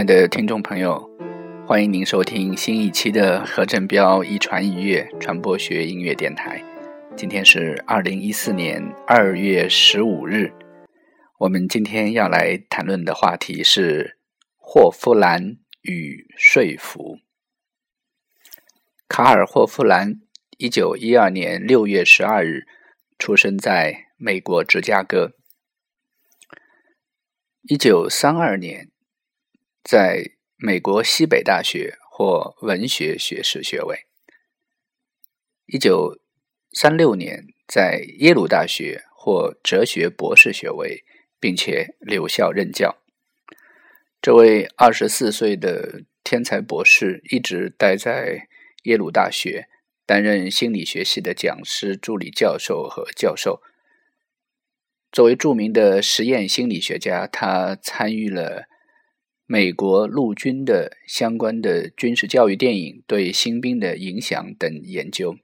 亲爱的听众朋友，欢迎您收听新一期的何振彪一传一乐传播学音乐电台。今天是二零一四年二月十五日，我们今天要来谈论的话题是霍夫兰与说服。卡尔·霍夫兰，一九一二年六月十二日出生在美国芝加哥。一九三二年，在美国西北大学获文学学士学位。一九三六年，在耶鲁大学获哲学博士学位，并且留校任教。这位二十四岁的天才博士一直待在。耶鲁大学担任心理学系的讲师、助理教授和教授。作为著名的实验心理学家，他参与了美国陆军的相关的军事教育电影对新兵的影响等研究。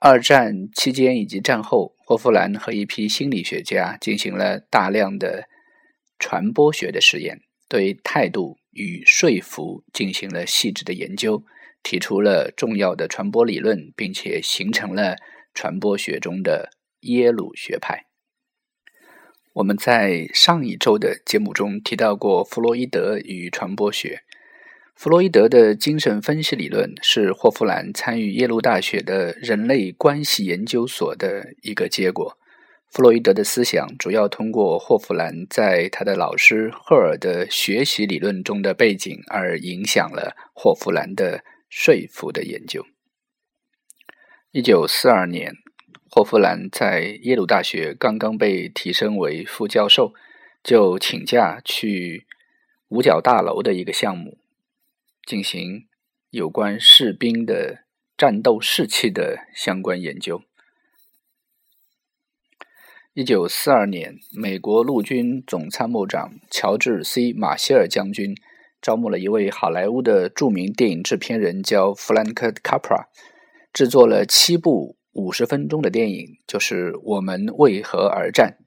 二战期间以及战后，霍夫兰和一批心理学家进行了大量的传播学的实验，对态度与说服进行了细致的研究。提出了重要的传播理论，并且形成了传播学中的耶鲁学派。我们在上一周的节目中提到过弗洛伊德与传播学。弗洛伊德的精神分析理论是霍夫兰参与耶鲁大学的人类关系研究所的一个结果。弗洛伊德的思想主要通过霍夫兰在他的老师赫尔的学习理论中的背景而影响了霍夫兰的。说服的研究。一九四二年，霍夫兰在耶鲁大学刚刚被提升为副教授，就请假去五角大楼的一个项目，进行有关士兵的战斗士气的相关研究。一九四二年，美国陆军总参谋长乔治 ·C· 马歇尔将军。招募了一位好莱坞的著名电影制片人，叫弗兰克·卡普拉，制作了七部五十分钟的电影，就是《我们为何而战》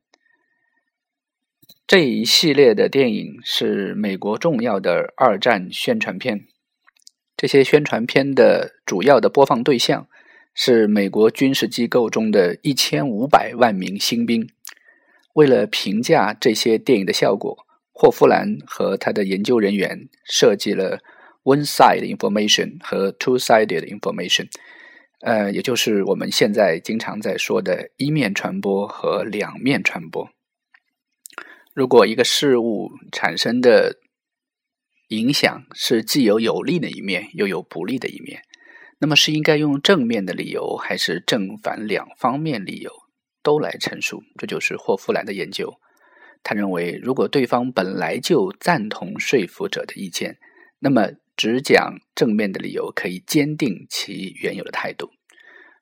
这一系列的电影是美国重要的二战宣传片。这些宣传片的主要的播放对象是美国军事机构中的一千五百万名新兵。为了评价这些电影的效果。霍夫兰和他的研究人员设计了 one-side information 和 two-sided information，呃，也就是我们现在经常在说的一面传播和两面传播。如果一个事物产生的影响是既有有利的一面，又有不利的一面，那么是应该用正面的理由，还是正反两方面理由都来陈述？这就是霍夫兰的研究。他认为，如果对方本来就赞同说服者的意见，那么只讲正面的理由可以坚定其原有的态度；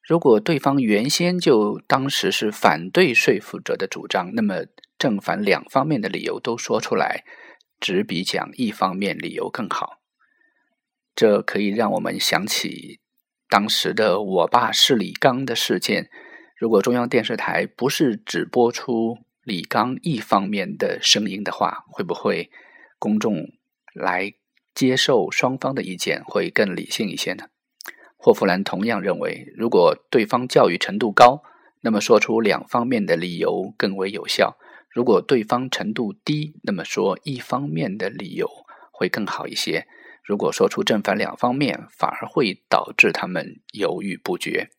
如果对方原先就当时是反对说服者的主张，那么正反两方面的理由都说出来，只比讲一方面理由更好。这可以让我们想起当时的“我爸是李刚”的事件。如果中央电视台不是只播出。李刚一方面的声音的话，会不会公众来接受双方的意见会更理性一些呢？霍夫兰同样认为，如果对方教育程度高，那么说出两方面的理由更为有效；如果对方程度低，那么说一方面的理由会更好一些。如果说出正反两方面，反而会导致他们犹豫不决。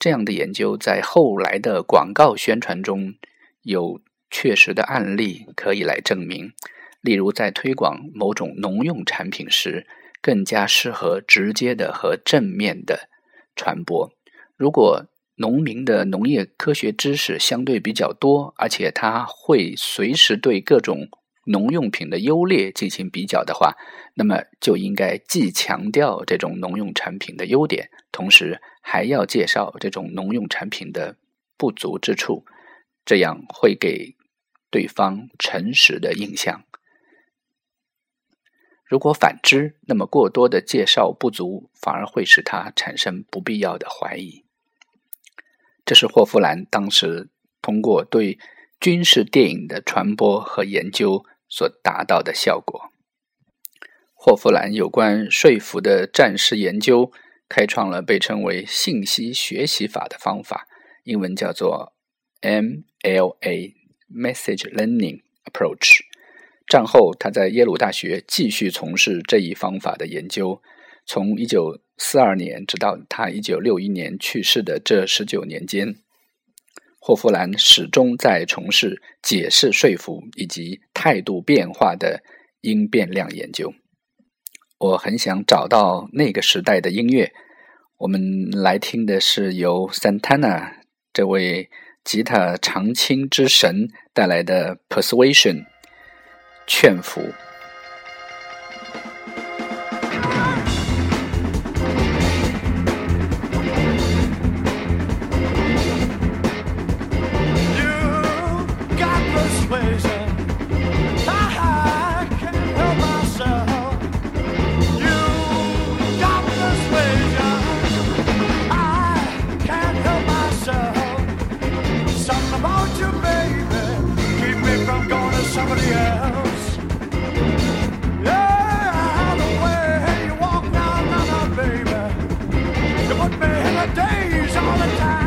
这样的研究在后来的广告宣传中。有确实的案例可以来证明，例如在推广某种农用产品时，更加适合直接的和正面的传播。如果农民的农业科学知识相对比较多，而且他会随时对各种农用品的优劣进行比较的话，那么就应该既强调这种农用产品的优点，同时还要介绍这种农用产品的不足之处。这样会给对方诚实的印象。如果反之，那么过多的介绍不足，反而会使他产生不必要的怀疑。这是霍夫兰当时通过对军事电影的传播和研究所达到的效果。霍夫兰有关说服的战士研究，开创了被称为信息学习法的方法，英文叫做 MLA（Message Learning Approach）。战后，他在耶鲁大学继续从事这一方法的研究。从1942年直到他1961年去世的这19年间，霍夫兰始终在从事解释说服以及态度变化的因变量研究。我很想找到那个时代的音乐。我们来听的是由 Santana 这位吉他长青之神带来的《Persuasion》劝服。days all the time.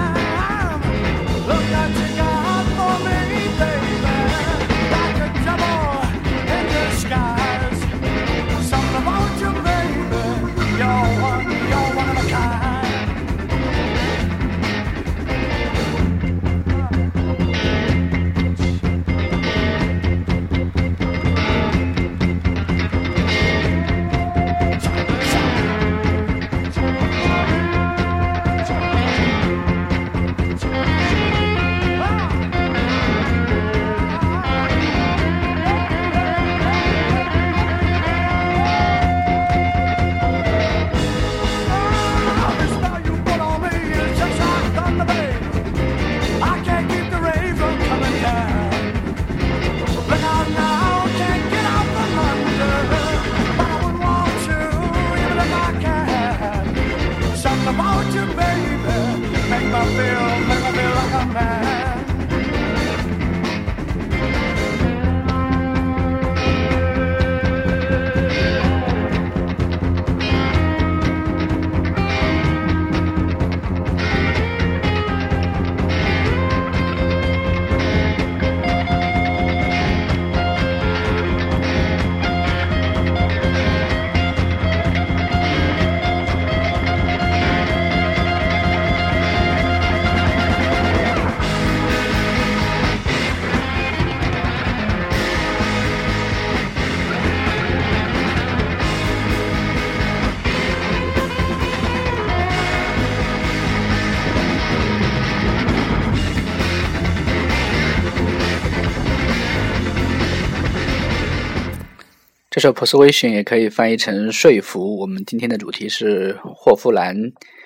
这首 persuasion 也可以翻译成说服。我们今天的主题是霍夫兰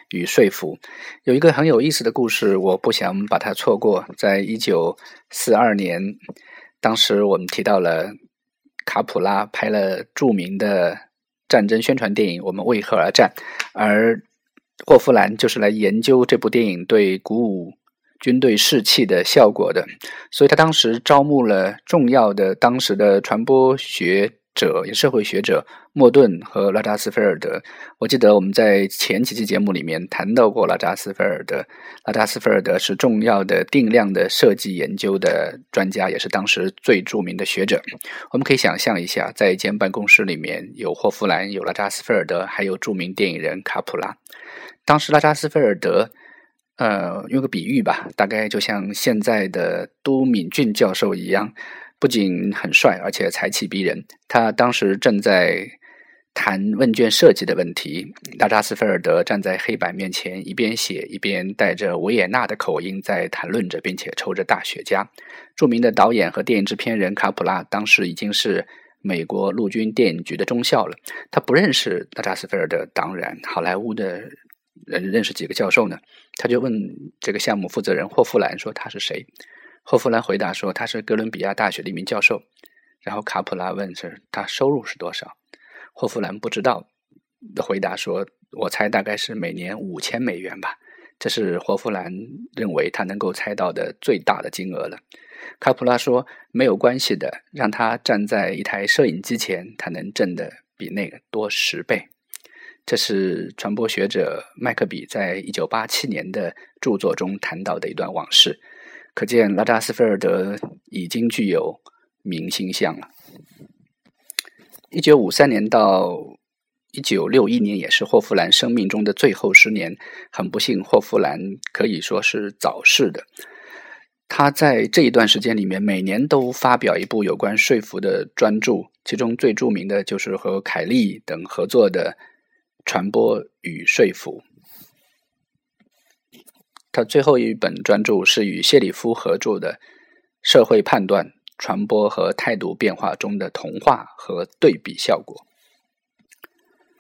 与说服。有一个很有意思的故事，我不想把它错过。在一九四二年，当时我们提到了卡普拉拍了著名的战争宣传电影《我们为何而战》，而霍夫兰就是来研究这部电影对鼓舞军队士气的效果的。所以他当时招募了重要的当时的传播学。者社会学者莫顿和拉扎斯菲尔德，我记得我们在前几期节目里面谈到过拉扎斯菲尔德。拉扎斯菲尔德是重要的定量的设计研究的专家，也是当时最著名的学者。我们可以想象一下，在一间办公室里面有霍夫兰、有拉扎斯菲尔德，还有著名电影人卡普拉。当时拉扎斯菲尔德，呃，用个比喻吧，大概就像现在的都敏俊教授一样。不仅很帅，而且才气逼人。他当时正在谈问卷设计的问题。拉扎斯菲尔德站在黑板面前，一边写一边带着维也纳的口音在谈论着，并且抽着大雪茄。著名的导演和电影制片人卡普拉当时已经是美国陆军电影局的中校了。他不认识拉扎斯菲尔德，当然，好莱坞的人认识几个教授呢？他就问这个项目负责人霍夫兰说：“他是谁？”霍夫兰回答说：“他是哥伦比亚大学的一名教授。”然后卡普拉问：“是他收入是多少？”霍夫兰不知道回答说：“我猜大概是每年五千美元吧。”这是霍夫兰认为他能够猜到的最大的金额了。卡普拉说：“没有关系的，让他站在一台摄影机前，他能挣的比那个多十倍。”这是传播学者麦克比在一九八七年的著作中谈到的一段往事。可见拉扎斯菲尔德已经具有明星相了。一九五三年到一九六一年也是霍夫兰生命中的最后十年。很不幸，霍夫兰可以说是早逝的。他在这一段时间里面，每年都发表一部有关说服的专著，其中最著名的就是和凯利等合作的《传播与说服》。他最后一本专著是与谢里夫合著的《社会判断、传播和态度变化中的同化和对比效果》。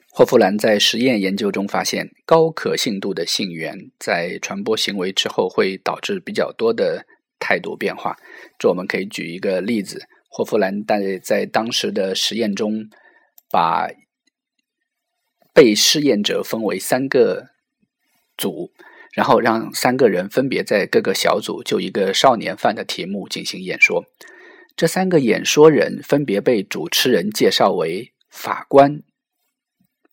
霍夫兰在实验研究中发现，高可信度的信源在传播行为之后会导致比较多的。态度变化，这我们可以举一个例子：霍夫兰在在当时的实验中，把被试验者分为三个组，然后让三个人分别在各个小组就一个少年犯的题目进行演说。这三个演说人分别被主持人介绍为法官、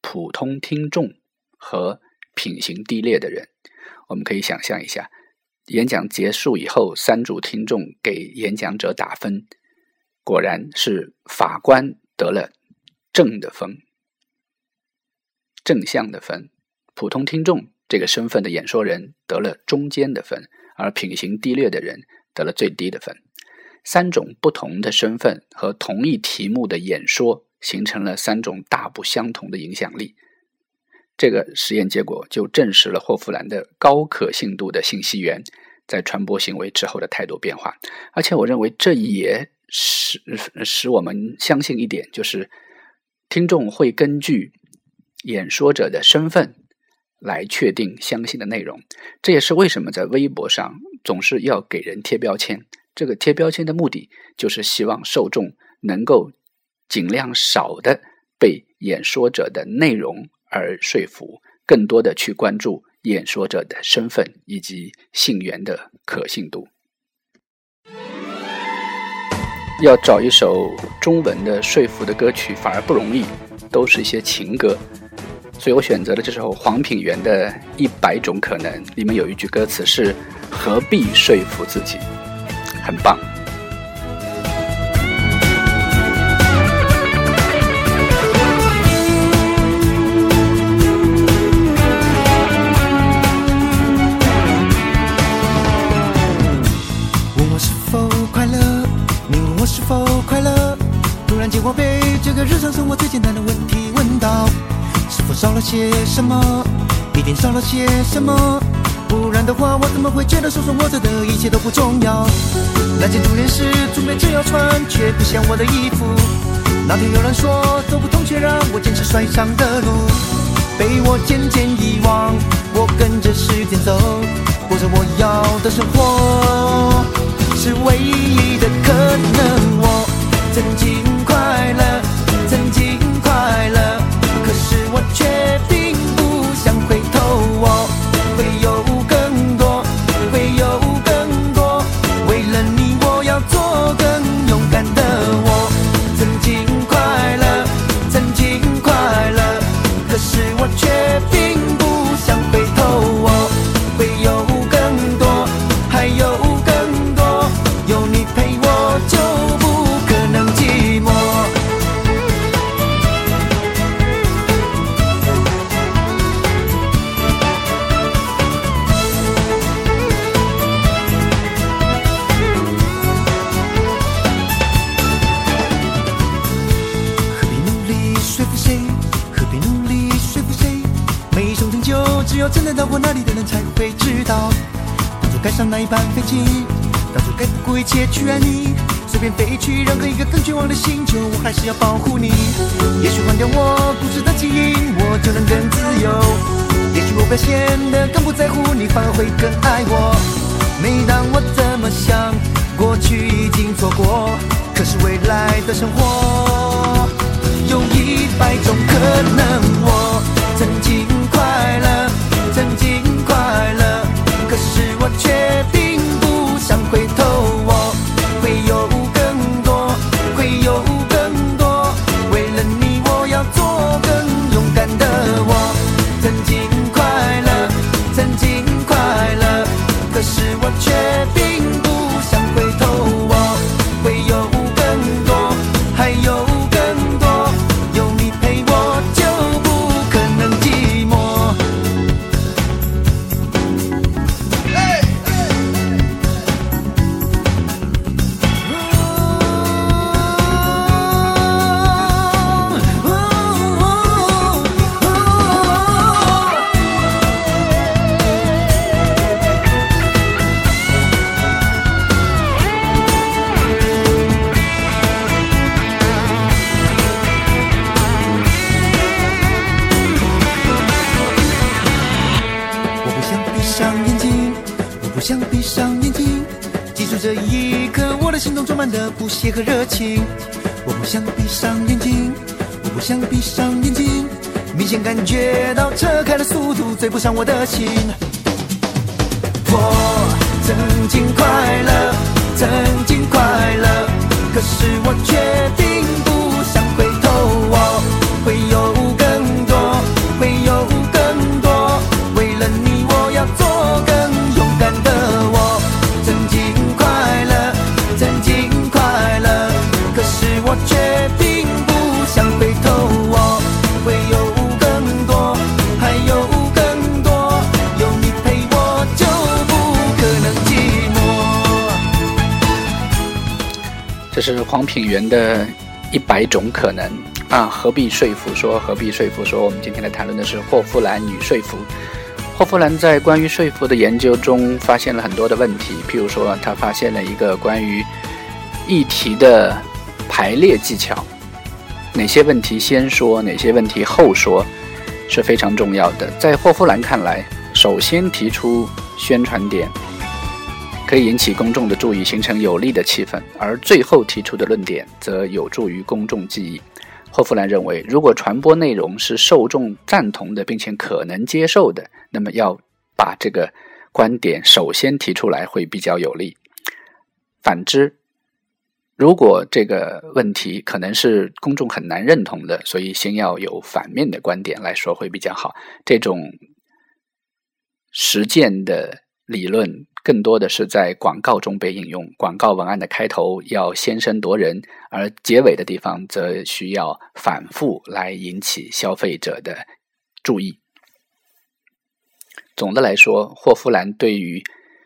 普通听众和品行低劣的人。我们可以想象一下。演讲结束以后，三组听众给演讲者打分，果然是法官得了正的分，正向的分；普通听众这个身份的演说人得了中间的分，而品行低劣的人得了最低的分。三种不同的身份和同一题目的演说，形成了三种大不相同的影响力。这个实验结果就证实了霍夫兰的高可信度的信息源在传播行为之后的态度变化，而且我认为这也使使我们相信一点，就是听众会根据演说者的身份来确定相信的内容。这也是为什么在微博上总是要给人贴标签。这个贴标签的目的就是希望受众能够尽量少的被演说者的内容。而说服更多的去关注演说者的身份以及信源的可信度。要找一首中文的说服的歌曲反而不容易，都是一些情歌，所以我选择了这首黄品源的《一百种可能》，里面有一句歌词是“何必说服自己”，很棒。我被这个日常生活最简单的问题问到：少了些什么？一定少了些什么？不然的话，我怎么会觉得手上握着的一切都不重要？那件初恋时准备着要穿却不像我的衣服。那天有人说走不通，却让我坚持摔伤的路，被我渐渐遗忘。我跟着时间走，过着我要的生活，是唯一的可能。我曾经。快乐，真的到过那里的人才会知道，当初该上哪一班飞机，当初该不顾一切去爱你，随便飞去任何一个更绝望的星球，我还是要保护你。也许换掉我固执的基因，我就能更自由。也许我表现得更不在乎你，反而会更爱我。每当我这么想，过去已经错过，可是未来的生活有一百种可能。我曾经快却不屑和热情。我不想闭上眼睛，我不想闭上眼睛，明显感觉到车开的速度追不上我的心。我曾经快乐，曾经快乐，可是我却黄品源的一百种可能啊！何必说服说？何必说服说？我们今天来谈论的是霍夫兰与说服。霍夫兰在关于说服的研究中发现了很多的问题，譬如说，他发现了一个关于议题的排列技巧，哪些问题先说，哪些问题后说，是非常重要的。在霍夫兰看来，首先提出宣传点。可以引起公众的注意，形成有利的气氛，而最后提出的论点则有助于公众记忆。霍夫兰认为，如果传播内容是受众赞同的，并且可能接受的，那么要把这个观点首先提出来会比较有利。反之，如果这个问题可能是公众很难认同的，所以先要有反面的观点来说会比较好。这种实践的理论更多的是在广告中被应用，广告文案的开头要先声夺人，而结尾的地方则需要反复来引起消费者的注意。总的来说，霍夫兰对于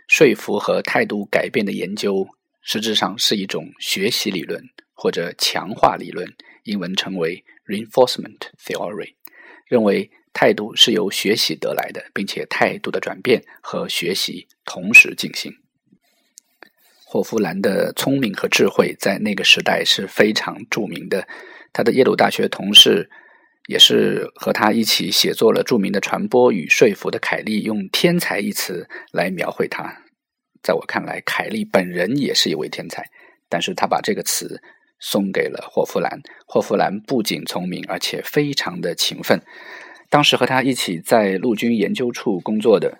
说服和态度改变的研究，实质上是一种学习理论或者强化理论，英文称为 reinforcement theory，认为态度是由学习得来的，并且态度的转变和学习同时进行。霍夫兰的聪明和智慧在那个时代是非常著名的，他的耶鲁大学同事。也是和他一起写作了著名的《传播与说服》的凯利，用“天才”一词来描绘他。在我看来，凯利本人也是一位天才，但是他把这个词送给了霍夫兰。霍夫兰不仅聪明，而且非常的勤奋。当时和他一起在陆军研究处工作的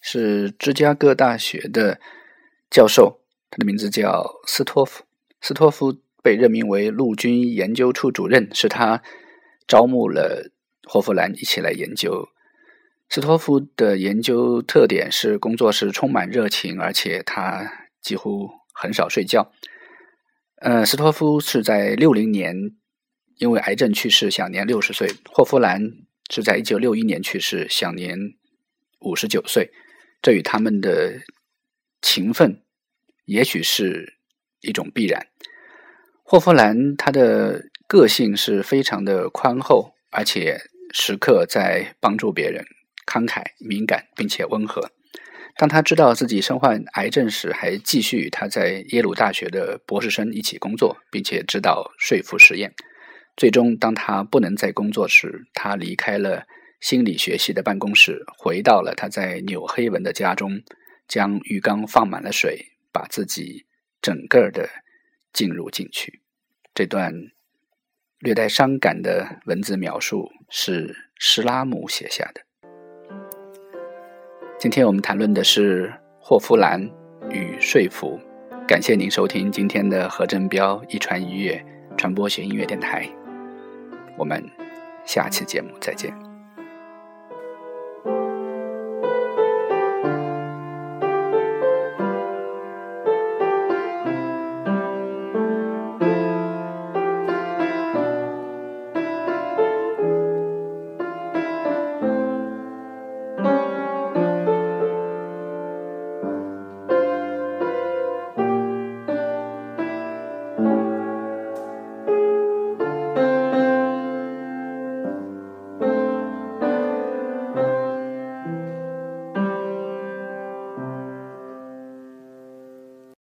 是芝加哥大学的教授，他的名字叫斯托夫。斯托夫。被任命为陆军研究处主任，是他招募了霍夫兰一起来研究。斯托夫的研究特点是工作是充满热情，而且他几乎很少睡觉。呃，斯托夫是在六零年因为癌症去世，享年六十岁。霍夫兰是在一九六一年去世，享年五十九岁。这与他们的勤奋，也许是一种必然。霍夫兰他的个性是非常的宽厚，而且时刻在帮助别人，慷慨、敏感，并且温和。当他知道自己身患癌症时，还继续与他在耶鲁大学的博士生一起工作，并且指导说服实验。最终，当他不能再工作时，他离开了心理学系的办公室，回到了他在纽黑文的家中，将浴缸放满了水，把自己整个的。进入进去，这段略带伤感的文字描述是施拉姆写下的。今天我们谈论的是霍夫兰与说服。感谢您收听今天的何振彪一传一乐传播学音乐电台。我们下期节目再见。